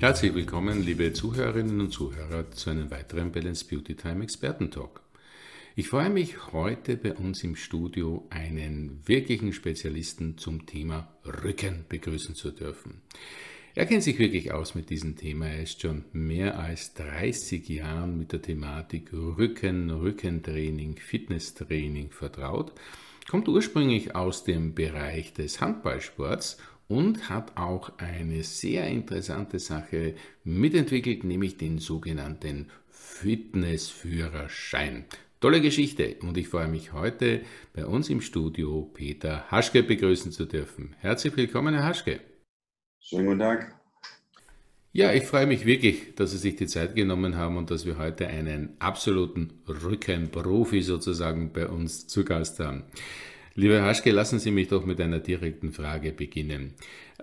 Herzlich willkommen, liebe Zuhörerinnen und Zuhörer, zu einem weiteren Balance Beauty Time Experten-Talk. Ich freue mich heute bei uns im Studio einen wirklichen Spezialisten zum Thema Rücken begrüßen zu dürfen. Er kennt sich wirklich aus mit diesem Thema. Er ist schon mehr als 30 Jahren mit der Thematik Rücken, Rückentraining, Fitnesstraining vertraut, kommt ursprünglich aus dem Bereich des Handballsports und hat auch eine sehr interessante Sache mitentwickelt, nämlich den sogenannten Fitnessführerschein. Tolle Geschichte und ich freue mich heute bei uns im Studio Peter Haschke begrüßen zu dürfen. Herzlich willkommen, Herr Haschke. Schönen guten Tag. Ja, ich freue mich wirklich, dass Sie sich die Zeit genommen haben und dass wir heute einen absoluten Rückenprofi sozusagen bei uns zu Gast haben. Lieber Haschke, lassen Sie mich doch mit einer direkten Frage beginnen.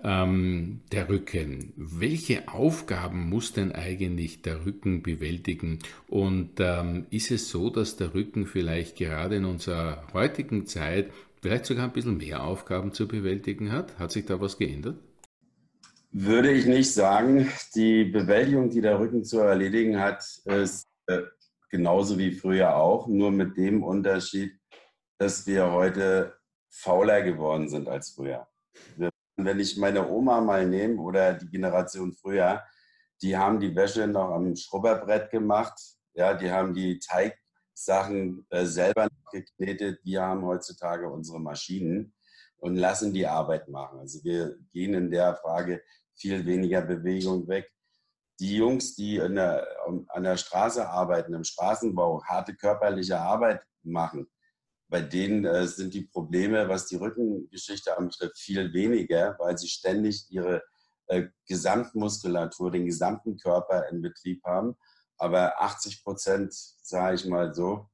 Ähm, der Rücken. Welche Aufgaben muss denn eigentlich der Rücken bewältigen? Und ähm, ist es so, dass der Rücken vielleicht gerade in unserer heutigen Zeit vielleicht sogar ein bisschen mehr Aufgaben zu bewältigen hat? Hat sich da was geändert? Würde ich nicht sagen. Die Bewältigung, die der Rücken zu erledigen hat, ist äh, genauso wie früher auch, nur mit dem Unterschied, dass wir heute fauler geworden sind als früher. Wenn ich meine Oma mal nehme oder die Generation früher, die haben die Wäsche noch am Schrubberbrett gemacht, ja, die haben die Teigsachen äh, selber geknetet. Wir haben heutzutage unsere Maschinen und lassen die Arbeit machen. Also wir gehen in der Frage viel weniger Bewegung weg. Die Jungs, die der, an der Straße arbeiten, im Straßenbau, harte körperliche Arbeit machen, bei denen äh, sind die Probleme, was die Rückengeschichte anbetrifft, viel weniger, weil sie ständig ihre äh, Gesamtmuskulatur, den gesamten Körper in Betrieb haben. Aber 80 Prozent, sage ich mal so,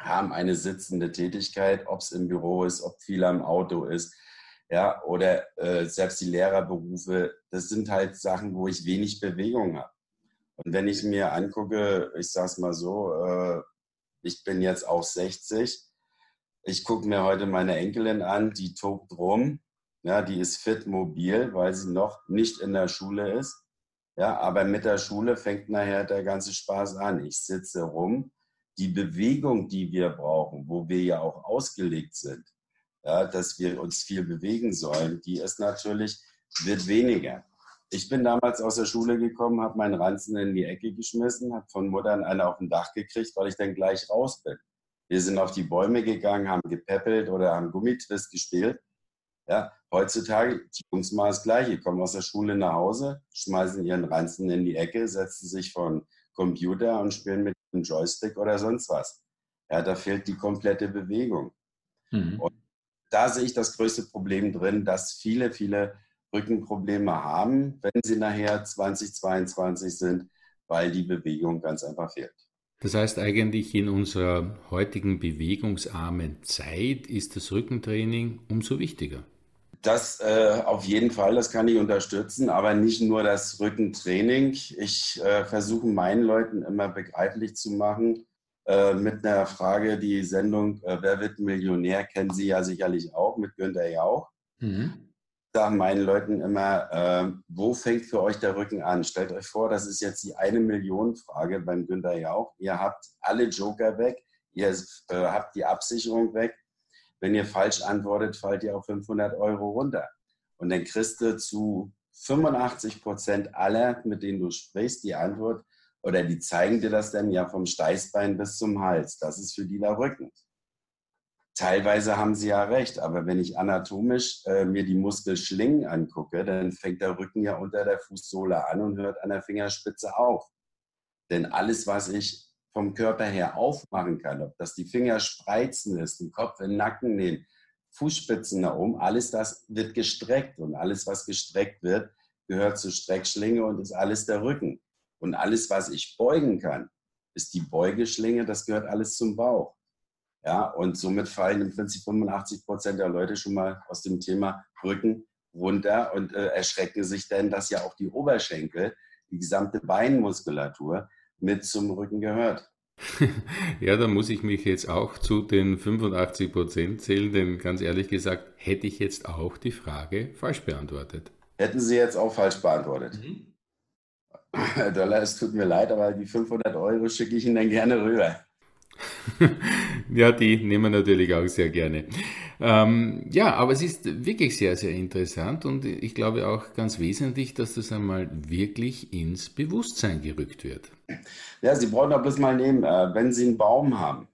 haben eine sitzende Tätigkeit, ob es im Büro ist, ob viel am Auto ist, ja, oder äh, selbst die Lehrerberufe, das sind halt Sachen, wo ich wenig Bewegung habe. Und wenn ich mir angucke, ich sage es mal so, äh, ich bin jetzt auch 60, ich gucke mir heute meine Enkelin an, die tobt rum, ja, die ist fit mobil, weil sie noch nicht in der Schule ist. Ja, aber mit der Schule fängt nachher der ganze Spaß an. Ich sitze rum. Die Bewegung, die wir brauchen, wo wir ja auch ausgelegt sind, ja, dass wir uns viel bewegen sollen, die ist natürlich, wird weniger. Ich bin damals aus der Schule gekommen, habe meinen Ranzen in die Ecke geschmissen, habe von Muttern einen auf dem Dach gekriegt, weil ich dann gleich raus bin. Wir sind auf die Bäume gegangen, haben gepäppelt oder haben Gummitwist gespielt. Ja, heutzutage, die Jungs mal das Gleiche, kommen aus der Schule nach Hause, schmeißen ihren Ranzen in die Ecke, setzen sich von Computer und spielen mit einem Joystick oder sonst was. Ja, da fehlt die komplette Bewegung. Mhm. Und da sehe ich das größte Problem drin, dass viele, viele Rückenprobleme haben, wenn sie nachher 2022 sind, weil die Bewegung ganz einfach fehlt. Das heißt eigentlich in unserer heutigen bewegungsarmen Zeit ist das Rückentraining umso wichtiger. Das äh, auf jeden Fall, das kann ich unterstützen, aber nicht nur das Rückentraining. Ich äh, versuche meinen Leuten immer begreiflich zu machen, äh, mit einer Frage, die Sendung äh, Wer wird Millionär, kennen Sie ja sicherlich auch, mit Günther Jauch. Mhm. Sage meinen Leuten immer, äh, wo fängt für euch der Rücken an? Stellt euch vor, das ist jetzt die eine Million Frage beim Günther Jauch. Ihr habt alle Joker weg, ihr äh, habt die Absicherung weg. Wenn ihr falsch antwortet, fallt ihr auf 500 Euro runter. Und dann kriegst du zu 85 Prozent aller, mit denen du sprichst, die Antwort, oder die zeigen dir das dann ja vom Steißbein bis zum Hals. Das ist für die der Rücken. Teilweise haben sie ja recht, aber wenn ich anatomisch äh, mir die Muskelschlingen angucke, dann fängt der Rücken ja unter der Fußsohle an und hört an der Fingerspitze auf. Denn alles, was ich vom Körper her aufmachen kann, ob das die Finger spreizen ist, den Kopf in den Nacken nehmen, Fußspitzen nach oben, alles das wird gestreckt und alles, was gestreckt wird, gehört zur Streckschlinge und ist alles der Rücken. Und alles, was ich beugen kann, ist die Beugeschlinge, das gehört alles zum Bauch. Ja, und somit fallen im Prinzip 85 Prozent der Leute schon mal aus dem Thema Rücken runter und äh, erschrecken sich dann, dass ja auch die Oberschenkel, die gesamte Beinmuskulatur mit zum Rücken gehört. Ja, da muss ich mich jetzt auch zu den 85 Prozent zählen, denn ganz ehrlich gesagt, hätte ich jetzt auch die Frage falsch beantwortet. Hätten Sie jetzt auch falsch beantwortet? Mhm. Herr Dollar, es tut mir leid, aber die 500 Euro schicke ich Ihnen dann gerne rüber. ja, die nehmen wir natürlich auch sehr gerne. Ähm, ja, aber es ist wirklich sehr, sehr interessant und ich glaube auch ganz wesentlich, dass das einmal wirklich ins Bewusstsein gerückt wird. Ja, Sie brauchen doch bloß mal nehmen, äh, wenn Sie einen Baum haben,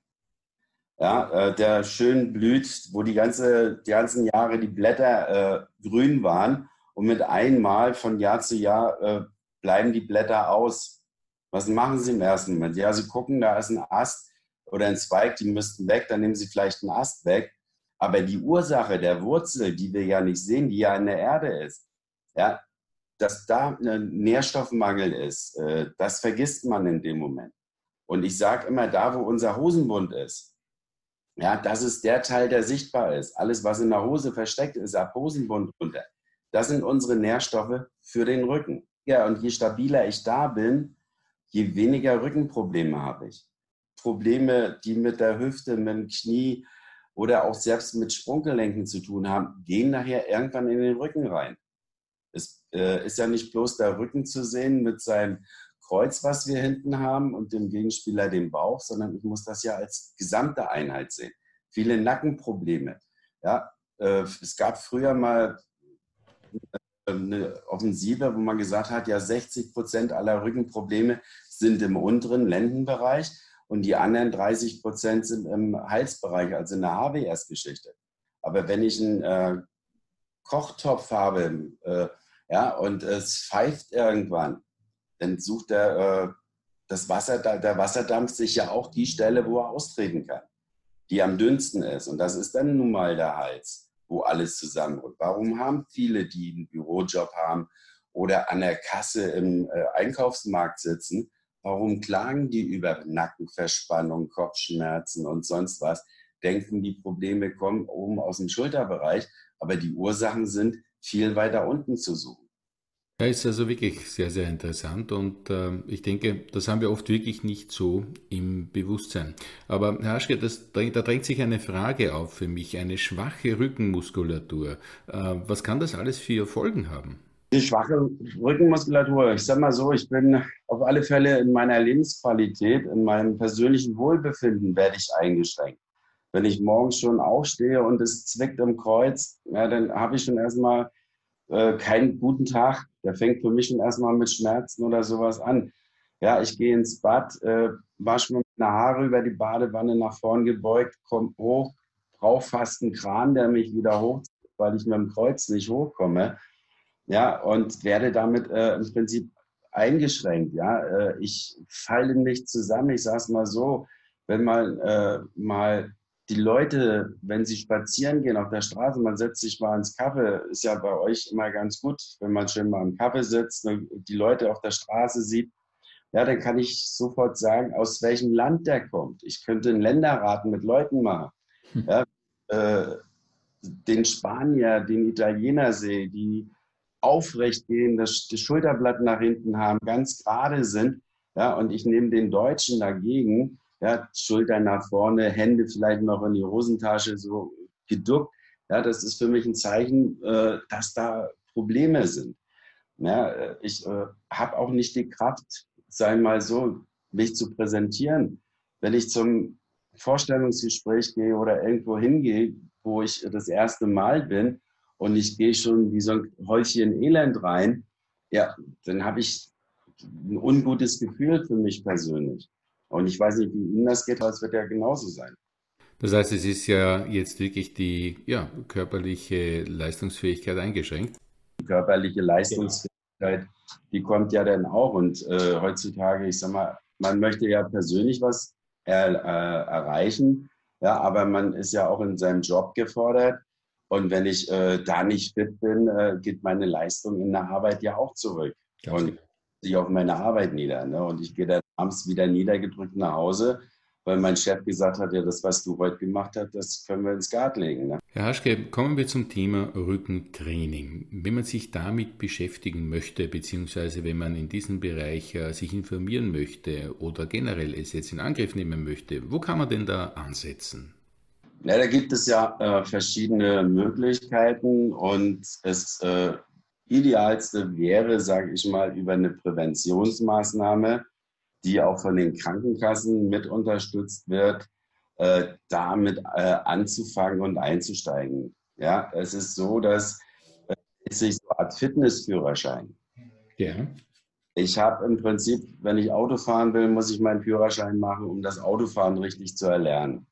ja, äh, der schön blüht, wo die, ganze, die ganzen Jahre die Blätter äh, grün waren und mit einmal von Jahr zu Jahr äh, bleiben die Blätter aus. Was machen Sie im ersten Moment? Ja, Sie gucken, da ist ein Ast oder ein Zweig, die müssten weg, dann nehmen Sie vielleicht einen Ast weg. Aber die Ursache der Wurzel, die wir ja nicht sehen, die ja in der Erde ist, ja, dass da ein Nährstoffmangel ist, äh, das vergisst man in dem Moment. Und ich sage immer, da wo unser Hosenbund ist, ja, das ist der Teil, der sichtbar ist. Alles, was in der Hose versteckt ist, ab Hosenbund runter. Das sind unsere Nährstoffe für den Rücken. Ja, und je stabiler ich da bin, je weniger Rückenprobleme habe ich. Probleme, die mit der Hüfte, mit dem Knie oder auch selbst mit Sprunggelenken zu tun haben, gehen nachher irgendwann in den Rücken rein. Es äh, ist ja nicht bloß der Rücken zu sehen mit seinem Kreuz, was wir hinten haben und dem Gegenspieler den Bauch, sondern ich muss das ja als gesamte Einheit sehen. Viele Nackenprobleme. Ja, äh, es gab früher mal eine Offensive, wo man gesagt hat, ja 60 Prozent aller Rückenprobleme sind im unteren Lendenbereich und die anderen 30 Prozent sind im Halsbereich, also in der HWS-Geschichte. Aber wenn ich einen äh, Kochtopf habe äh, ja, und es pfeift irgendwann, dann sucht der, äh, das Wasser, der Wasserdampf sich ja auch die Stelle, wo er austreten kann, die am dünnsten ist. Und das ist dann nun mal der Hals wo alles zusammenrückt. Warum haben viele, die einen Bürojob haben oder an der Kasse im äh, Einkaufsmarkt sitzen, warum klagen die über Nackenverspannung, Kopfschmerzen und sonst was? Denken, die Probleme kommen oben aus dem Schulterbereich, aber die Ursachen sind viel weiter unten zu suchen. Ja, ist also wirklich sehr, sehr interessant und äh, ich denke, das haben wir oft wirklich nicht so im Bewusstsein. Aber Herr Aschke, das, da drängt sich eine Frage auf für mich, eine schwache Rückenmuskulatur. Äh, was kann das alles für Folgen haben? Die schwache Rückenmuskulatur, ich sage mal so, ich bin auf alle Fälle in meiner Lebensqualität, in meinem persönlichen Wohlbefinden werde ich eingeschränkt. Wenn ich morgens schon aufstehe und es zwickt im Kreuz, ja, dann habe ich schon erstmal äh, keinen guten Tag. Der fängt für mich schon erstmal mit Schmerzen oder sowas an. Ja, ich gehe ins Bad, äh, wasche mir meine Haare über die Badewanne nach vorn gebeugt, komme hoch, brauche fast einen Kran, der mich wieder hoch, weil ich mit dem Kreuz nicht hochkomme. Ja, und werde damit äh, im Prinzip eingeschränkt. Ja, äh, ich falle nicht zusammen. Ich sage es mal so, wenn man äh, mal die Leute, wenn sie spazieren gehen auf der Straße, man setzt sich mal ins Kaffee, ist ja bei euch immer ganz gut, wenn man schön mal im Kaffee sitzt und die Leute auf der Straße sieht, ja, dann kann ich sofort sagen, aus welchem Land der kommt. Ich könnte einen Länderraten mit Leuten machen. Hm. Ja, äh, den Spanier, den Italiener sehe, die aufrecht gehen, das, das Schulterblatt nach hinten haben, ganz gerade sind. Ja, und ich nehme den Deutschen dagegen, ja, Schultern nach vorne, Hände vielleicht noch in die Hosentasche so geduckt. Ja, das ist für mich ein Zeichen, äh, dass da Probleme sind. Ja, äh, ich äh, habe auch nicht die Kraft, sei mal so, mich zu präsentieren. Wenn ich zum Vorstellungsgespräch gehe oder irgendwo hingehe, wo ich das erste Mal bin und ich gehe schon wie so ein Häufchen Elend rein, ja, dann habe ich ein ungutes Gefühl für mich persönlich. Und ich weiß nicht, wie Ihnen das geht, aber es wird ja genauso sein. Das heißt, es ist ja jetzt wirklich die ja, körperliche Leistungsfähigkeit eingeschränkt. Die körperliche Leistungsfähigkeit, die kommt ja dann auch. Und äh, heutzutage, ich sag mal, man möchte ja persönlich was er, äh, erreichen, ja, aber man ist ja auch in seinem Job gefordert. Und wenn ich äh, da nicht fit bin, äh, geht meine Leistung in der Arbeit ja auch zurück. Ganz und genau. sich auf meine Arbeit nieder. Ne? Und ich gehe dann abends wieder niedergedrückt nach Hause, weil mein Chef gesagt hat, ja, das, was du heute gemacht hast, das können wir ins Skat legen. Ne? Herr Haschke, kommen wir zum Thema Rückentraining. Wenn man sich damit beschäftigen möchte, beziehungsweise wenn man in diesem Bereich äh, sich informieren möchte oder generell es jetzt in Angriff nehmen möchte, wo kann man denn da ansetzen? Ja, da gibt es ja äh, verschiedene Möglichkeiten und es äh, idealste wäre, sage ich mal, über eine Präventionsmaßnahme, die auch von den Krankenkassen mit unterstützt wird, äh, damit äh, anzufangen und einzusteigen. Ja, es ist so, dass äh, sich so eine Art Fitnessführerschein. Ja. Ich habe im Prinzip, wenn ich Auto fahren will, muss ich meinen Führerschein machen, um das Autofahren richtig zu erlernen.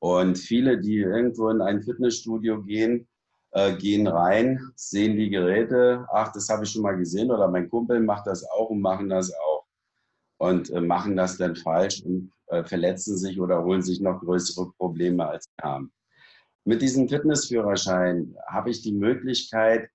Und viele, die irgendwo in ein Fitnessstudio gehen, äh, gehen rein, sehen die Geräte, ach, das habe ich schon mal gesehen oder mein Kumpel macht das auch und machen das auch. Und äh, machen das dann falsch und äh, verletzen sich oder holen sich noch größere Probleme als sie haben. Mit diesem Fitnessführerschein habe ich die Möglichkeit,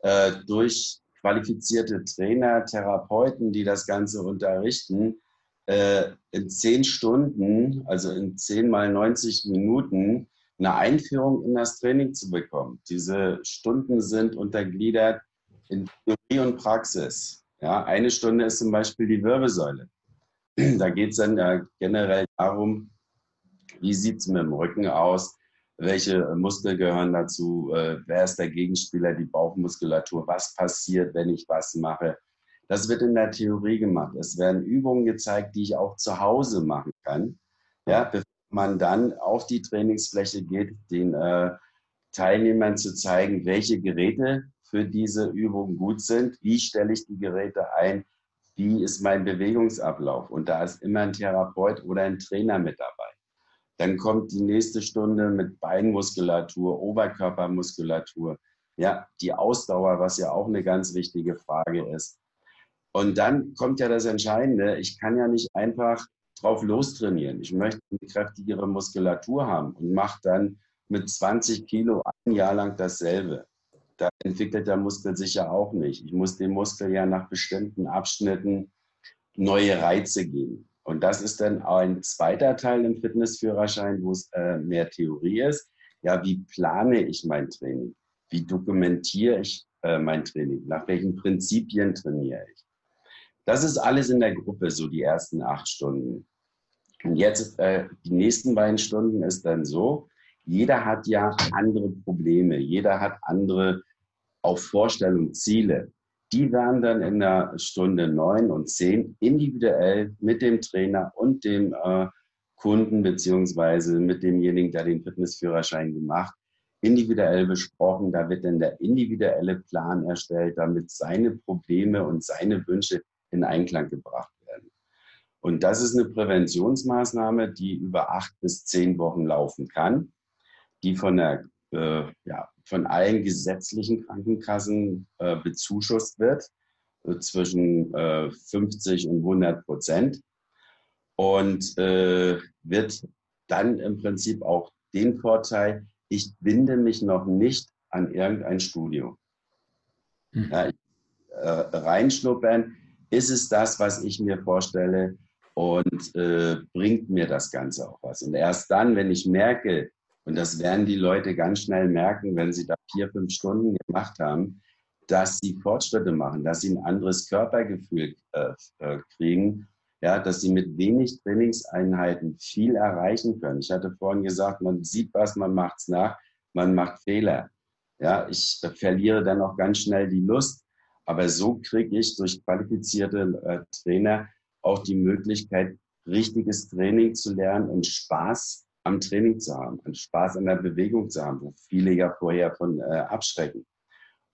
äh, durch qualifizierte Trainer, Therapeuten, die das Ganze unterrichten, äh, in zehn Stunden, also in zehn mal 90 Minuten, eine Einführung in das Training zu bekommen. Diese Stunden sind untergliedert in Theorie und Praxis. Ja, eine Stunde ist zum Beispiel die Wirbelsäule. Da geht es dann ja generell darum, wie sieht es mit dem Rücken aus, welche Muskeln gehören dazu, äh, wer ist der Gegenspieler, die Bauchmuskulatur, was passiert, wenn ich was mache. Das wird in der Theorie gemacht. Es werden Übungen gezeigt, die ich auch zu Hause machen kann. Ja, bevor man dann auf die Trainingsfläche geht, den äh, Teilnehmern zu zeigen, welche Geräte für diese Übung gut sind, wie stelle ich die Geräte ein, wie ist mein Bewegungsablauf. Und da ist immer ein Therapeut oder ein Trainer mit dabei. Dann kommt die nächste Stunde mit Beinmuskulatur, Oberkörpermuskulatur, ja, die Ausdauer, was ja auch eine ganz wichtige Frage ist. Und dann kommt ja das Entscheidende, ich kann ja nicht einfach drauf lostrainieren. Ich möchte eine kräftigere Muskulatur haben und mache dann mit 20 Kilo ein Jahr lang dasselbe. Da entwickelt der Muskel sich ja auch nicht. Ich muss dem Muskel ja nach bestimmten Abschnitten neue Reize geben. Und das ist dann ein zweiter Teil im Fitnessführerschein, wo es äh, mehr Theorie ist. Ja, wie plane ich mein Training? Wie dokumentiere ich äh, mein Training? Nach welchen Prinzipien trainiere ich? Das ist alles in der Gruppe, so die ersten acht Stunden. Und jetzt, äh, die nächsten beiden Stunden ist dann so, jeder hat ja andere Probleme, jeder hat andere auch Vorstellungen, Ziele die werden dann in der Stunde neun und zehn individuell mit dem Trainer und dem äh, Kunden beziehungsweise mit demjenigen, der den Fitnessführerschein gemacht, individuell besprochen. Da wird dann der individuelle Plan erstellt, damit seine Probleme und seine Wünsche in Einklang gebracht werden. Und das ist eine Präventionsmaßnahme, die über acht bis zehn Wochen laufen kann, die von der äh, ja, von allen gesetzlichen Krankenkassen äh, bezuschusst wird, äh, zwischen 50 äh, und 100 Prozent. Und äh, wird dann im Prinzip auch den Vorteil, ich binde mich noch nicht an irgendein Studio. Mhm. Ja, äh, reinschnuppern, ist es das, was ich mir vorstelle und äh, bringt mir das Ganze auch was. Und erst dann, wenn ich merke, und das werden die Leute ganz schnell merken, wenn sie da vier, fünf Stunden gemacht haben, dass sie Fortschritte machen, dass sie ein anderes Körpergefühl äh, äh, kriegen, ja, dass sie mit wenig Trainingseinheiten viel erreichen können. Ich hatte vorhin gesagt, man sieht was, man macht es nach, man macht Fehler. Ja, ich verliere dann auch ganz schnell die Lust. Aber so kriege ich durch qualifizierte äh, Trainer auch die Möglichkeit, richtiges Training zu lernen und Spaß am Training zu haben, an Spaß an der Bewegung zu haben, wo viele ja vorher von äh, abschrecken.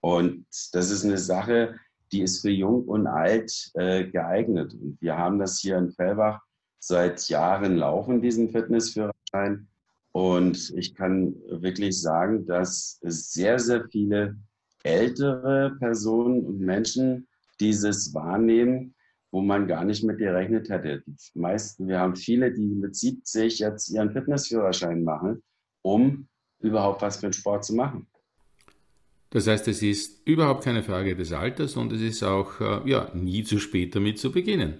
Und das ist eine Sache, die ist für jung und alt äh, geeignet. Und wir haben das hier in Fellbach seit Jahren laufen, diesen Fitnessführerschein. Und ich kann wirklich sagen, dass sehr, sehr viele ältere Personen und Menschen dieses wahrnehmen wo man gar nicht mit gerechnet hätte. Die meisten, wir haben viele, die mit 70 jetzt ihren Fitnessführerschein machen, um überhaupt was für einen Sport zu machen. Das heißt, es ist überhaupt keine Frage des Alters und es ist auch äh, ja, nie zu spät damit zu beginnen.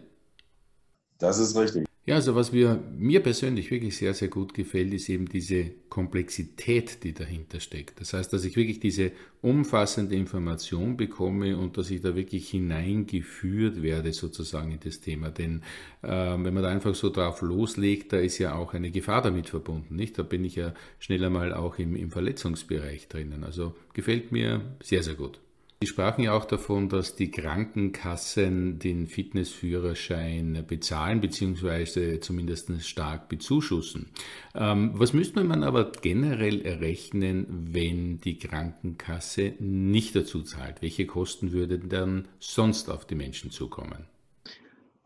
Das ist richtig. Ja, also was mir, mir persönlich wirklich sehr, sehr gut gefällt, ist eben diese Komplexität, die dahinter steckt. Das heißt, dass ich wirklich diese umfassende Information bekomme und dass ich da wirklich hineingeführt werde sozusagen in das Thema. Denn äh, wenn man da einfach so drauf loslegt, da ist ja auch eine Gefahr damit verbunden, nicht? Da bin ich ja schneller mal auch im, im Verletzungsbereich drinnen. Also gefällt mir sehr, sehr gut. Sie sprachen ja auch davon, dass die Krankenkassen den Fitnessführerschein bezahlen bzw. zumindest stark bezuschussen. Ähm, was müsste man aber generell errechnen, wenn die Krankenkasse nicht dazu zahlt? Welche Kosten würden dann sonst auf die Menschen zukommen?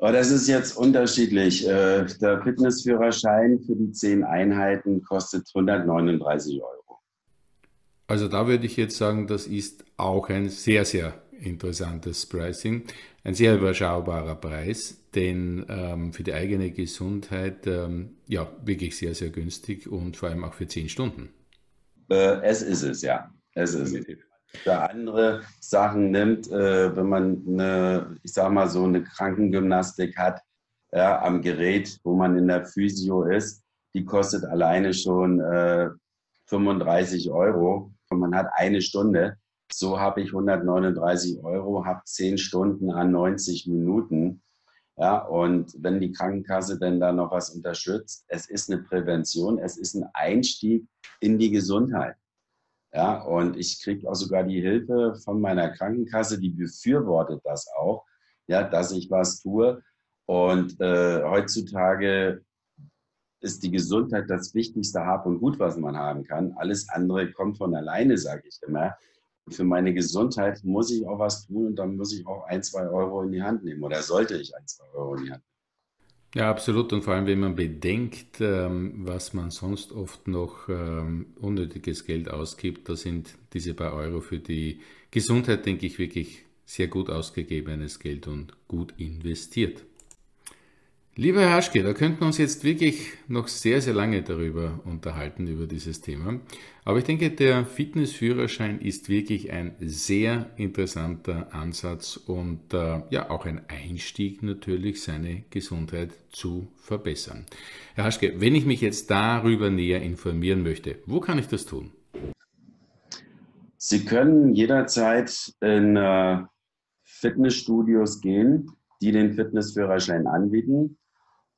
Oh, das ist jetzt unterschiedlich. Äh, der Fitnessführerschein für die zehn Einheiten kostet 139 Euro. Also da würde ich jetzt sagen, das ist auch ein sehr, sehr interessantes Pricing. Ein sehr überschaubarer Preis, denn ähm, für die eigene Gesundheit ähm, ja wirklich sehr, sehr günstig und vor allem auch für zehn Stunden. Äh, es ist es, ja. Es ist es. Für andere Sachen nimmt, äh, wenn man eine, ich sag mal so eine Krankengymnastik hat, ja, am Gerät, wo man in der Physio ist, die kostet alleine schon äh, 35 Euro und man hat eine Stunde. So habe ich 139 Euro, habe 10 Stunden an 90 Minuten. Ja, und wenn die Krankenkasse denn da noch was unterstützt, es ist eine Prävention, es ist ein Einstieg in die Gesundheit. Ja, und ich kriege auch sogar die Hilfe von meiner Krankenkasse, die befürwortet das auch, ja, dass ich was tue. Und äh, heutzutage ist die Gesundheit das wichtigste Hab und Gut, was man haben kann. Alles andere kommt von alleine, sage ich immer. Für meine Gesundheit muss ich auch was tun und dann muss ich auch ein, zwei Euro in die Hand nehmen oder sollte ich ein, zwei Euro in die Hand nehmen. Ja, absolut. Und vor allem, wenn man bedenkt, ähm, was man sonst oft noch ähm, unnötiges Geld ausgibt, da sind diese paar Euro für die Gesundheit, denke ich, wirklich sehr gut ausgegebenes Geld und gut investiert. Lieber Herr Haschke, da könnten wir uns jetzt wirklich noch sehr, sehr lange darüber unterhalten, über dieses Thema. Aber ich denke, der Fitnessführerschein ist wirklich ein sehr interessanter Ansatz und äh, ja auch ein Einstieg natürlich, seine Gesundheit zu verbessern. Herr Haschke, wenn ich mich jetzt darüber näher informieren möchte, wo kann ich das tun? Sie können jederzeit in äh, Fitnessstudios gehen, die den Fitnessführerschein anbieten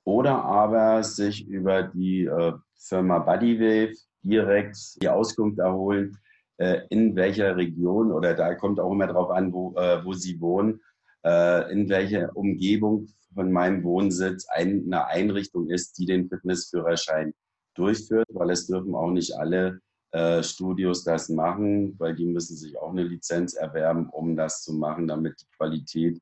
oder aber sich über die äh, Firma Bodywave direkt die Auskunft erholen, äh, in welcher Region oder da kommt auch immer darauf an, wo, äh, wo sie wohnen, äh, in welcher Umgebung von meinem Wohnsitz ein, eine Einrichtung ist, die den Fitnessführerschein durchführt, weil es dürfen auch nicht alle äh, Studios das machen, weil die müssen sich auch eine Lizenz erwerben, um das zu machen, damit die Qualität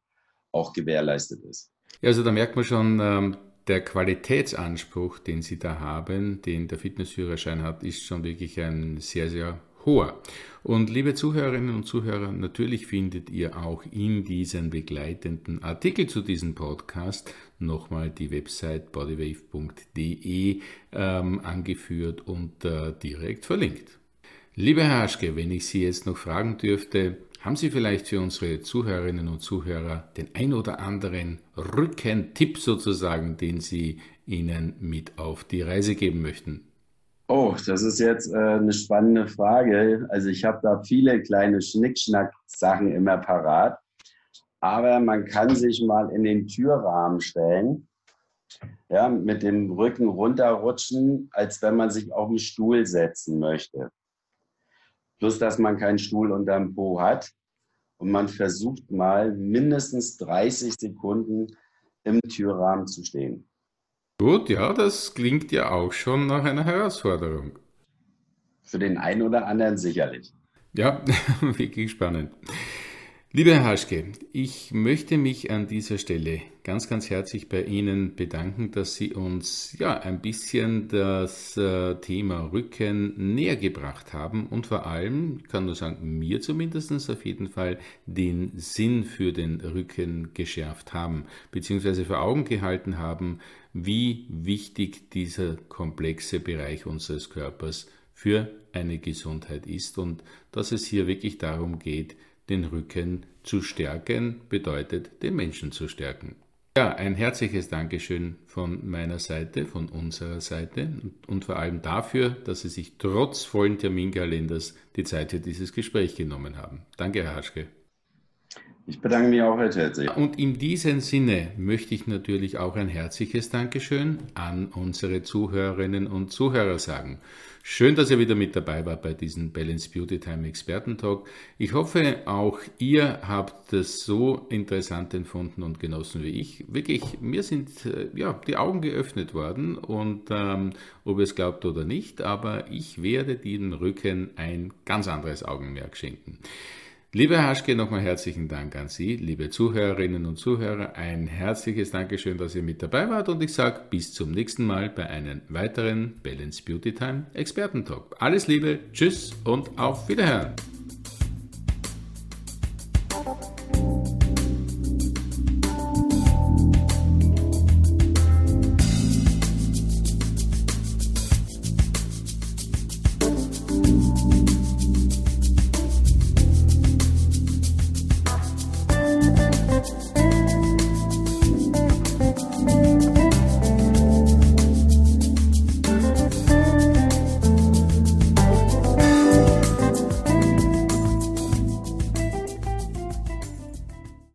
auch gewährleistet ist. Ja, also da merkt man schon, ähm, der Qualitätsanspruch, den Sie da haben, den der Fitnessführerschein hat, ist schon wirklich ein sehr, sehr hoher. Und liebe Zuhörerinnen und Zuhörer, natürlich findet ihr auch in diesen begleitenden Artikel zu diesem Podcast nochmal die Website bodywave.de ähm, angeführt und äh, direkt verlinkt. Liebe Herr Haschke, wenn ich Sie jetzt noch fragen dürfte, haben Sie vielleicht für unsere Zuhörerinnen und Zuhörer den ein oder anderen Rückentipp sozusagen, den Sie ihnen mit auf die Reise geben möchten? Oh, das ist jetzt äh, eine spannende Frage. Also ich habe da viele kleine Schnickschnack-Sachen immer parat. Aber man kann sich mal in den Türrahmen stellen, ja, mit dem Rücken runterrutschen, als wenn man sich auf den Stuhl setzen möchte. Plus, dass man keinen Stuhl unterm Po hat. Und man versucht mal mindestens 30 Sekunden im Türrahmen zu stehen. Gut, ja, das klingt ja auch schon nach einer Herausforderung. Für den einen oder anderen sicherlich. Ja, wirklich spannend. Lieber Herr Haschke, ich möchte mich an dieser Stelle ganz, ganz herzlich bei Ihnen bedanken, dass Sie uns ja ein bisschen das äh, Thema Rücken näher gebracht haben und vor allem, kann nur sagen, mir zumindest auf jeden Fall den Sinn für den Rücken geschärft haben, beziehungsweise vor Augen gehalten haben, wie wichtig dieser komplexe Bereich unseres Körpers für eine Gesundheit ist und dass es hier wirklich darum geht, den Rücken zu stärken bedeutet, den Menschen zu stärken. Ja, ein herzliches Dankeschön von meiner Seite, von unserer Seite und vor allem dafür, dass Sie sich trotz vollen Terminkalenders die Zeit für dieses Gespräch genommen haben. Danke, Herr Haschke. Ich bedanke mich auch recht herzlich. Und in diesem Sinne möchte ich natürlich auch ein herzliches Dankeschön an unsere Zuhörerinnen und Zuhörer sagen. Schön, dass ihr wieder mit dabei wart bei diesem Balance Beauty Time Experten Talk. Ich hoffe, auch ihr habt das so interessant empfunden und genossen wie ich. Wirklich, mir sind äh, ja, die Augen geöffnet worden und ähm, ob ihr es glaubt oder nicht, aber ich werde den Rücken ein ganz anderes Augenmerk schenken. Lieber Haschke, nochmal herzlichen Dank an Sie, liebe Zuhörerinnen und Zuhörer. Ein herzliches Dankeschön, dass ihr mit dabei wart und ich sage bis zum nächsten Mal bei einem weiteren Balance Beauty Time Expertentalk. Alles Liebe, Tschüss und auf Wiederhören.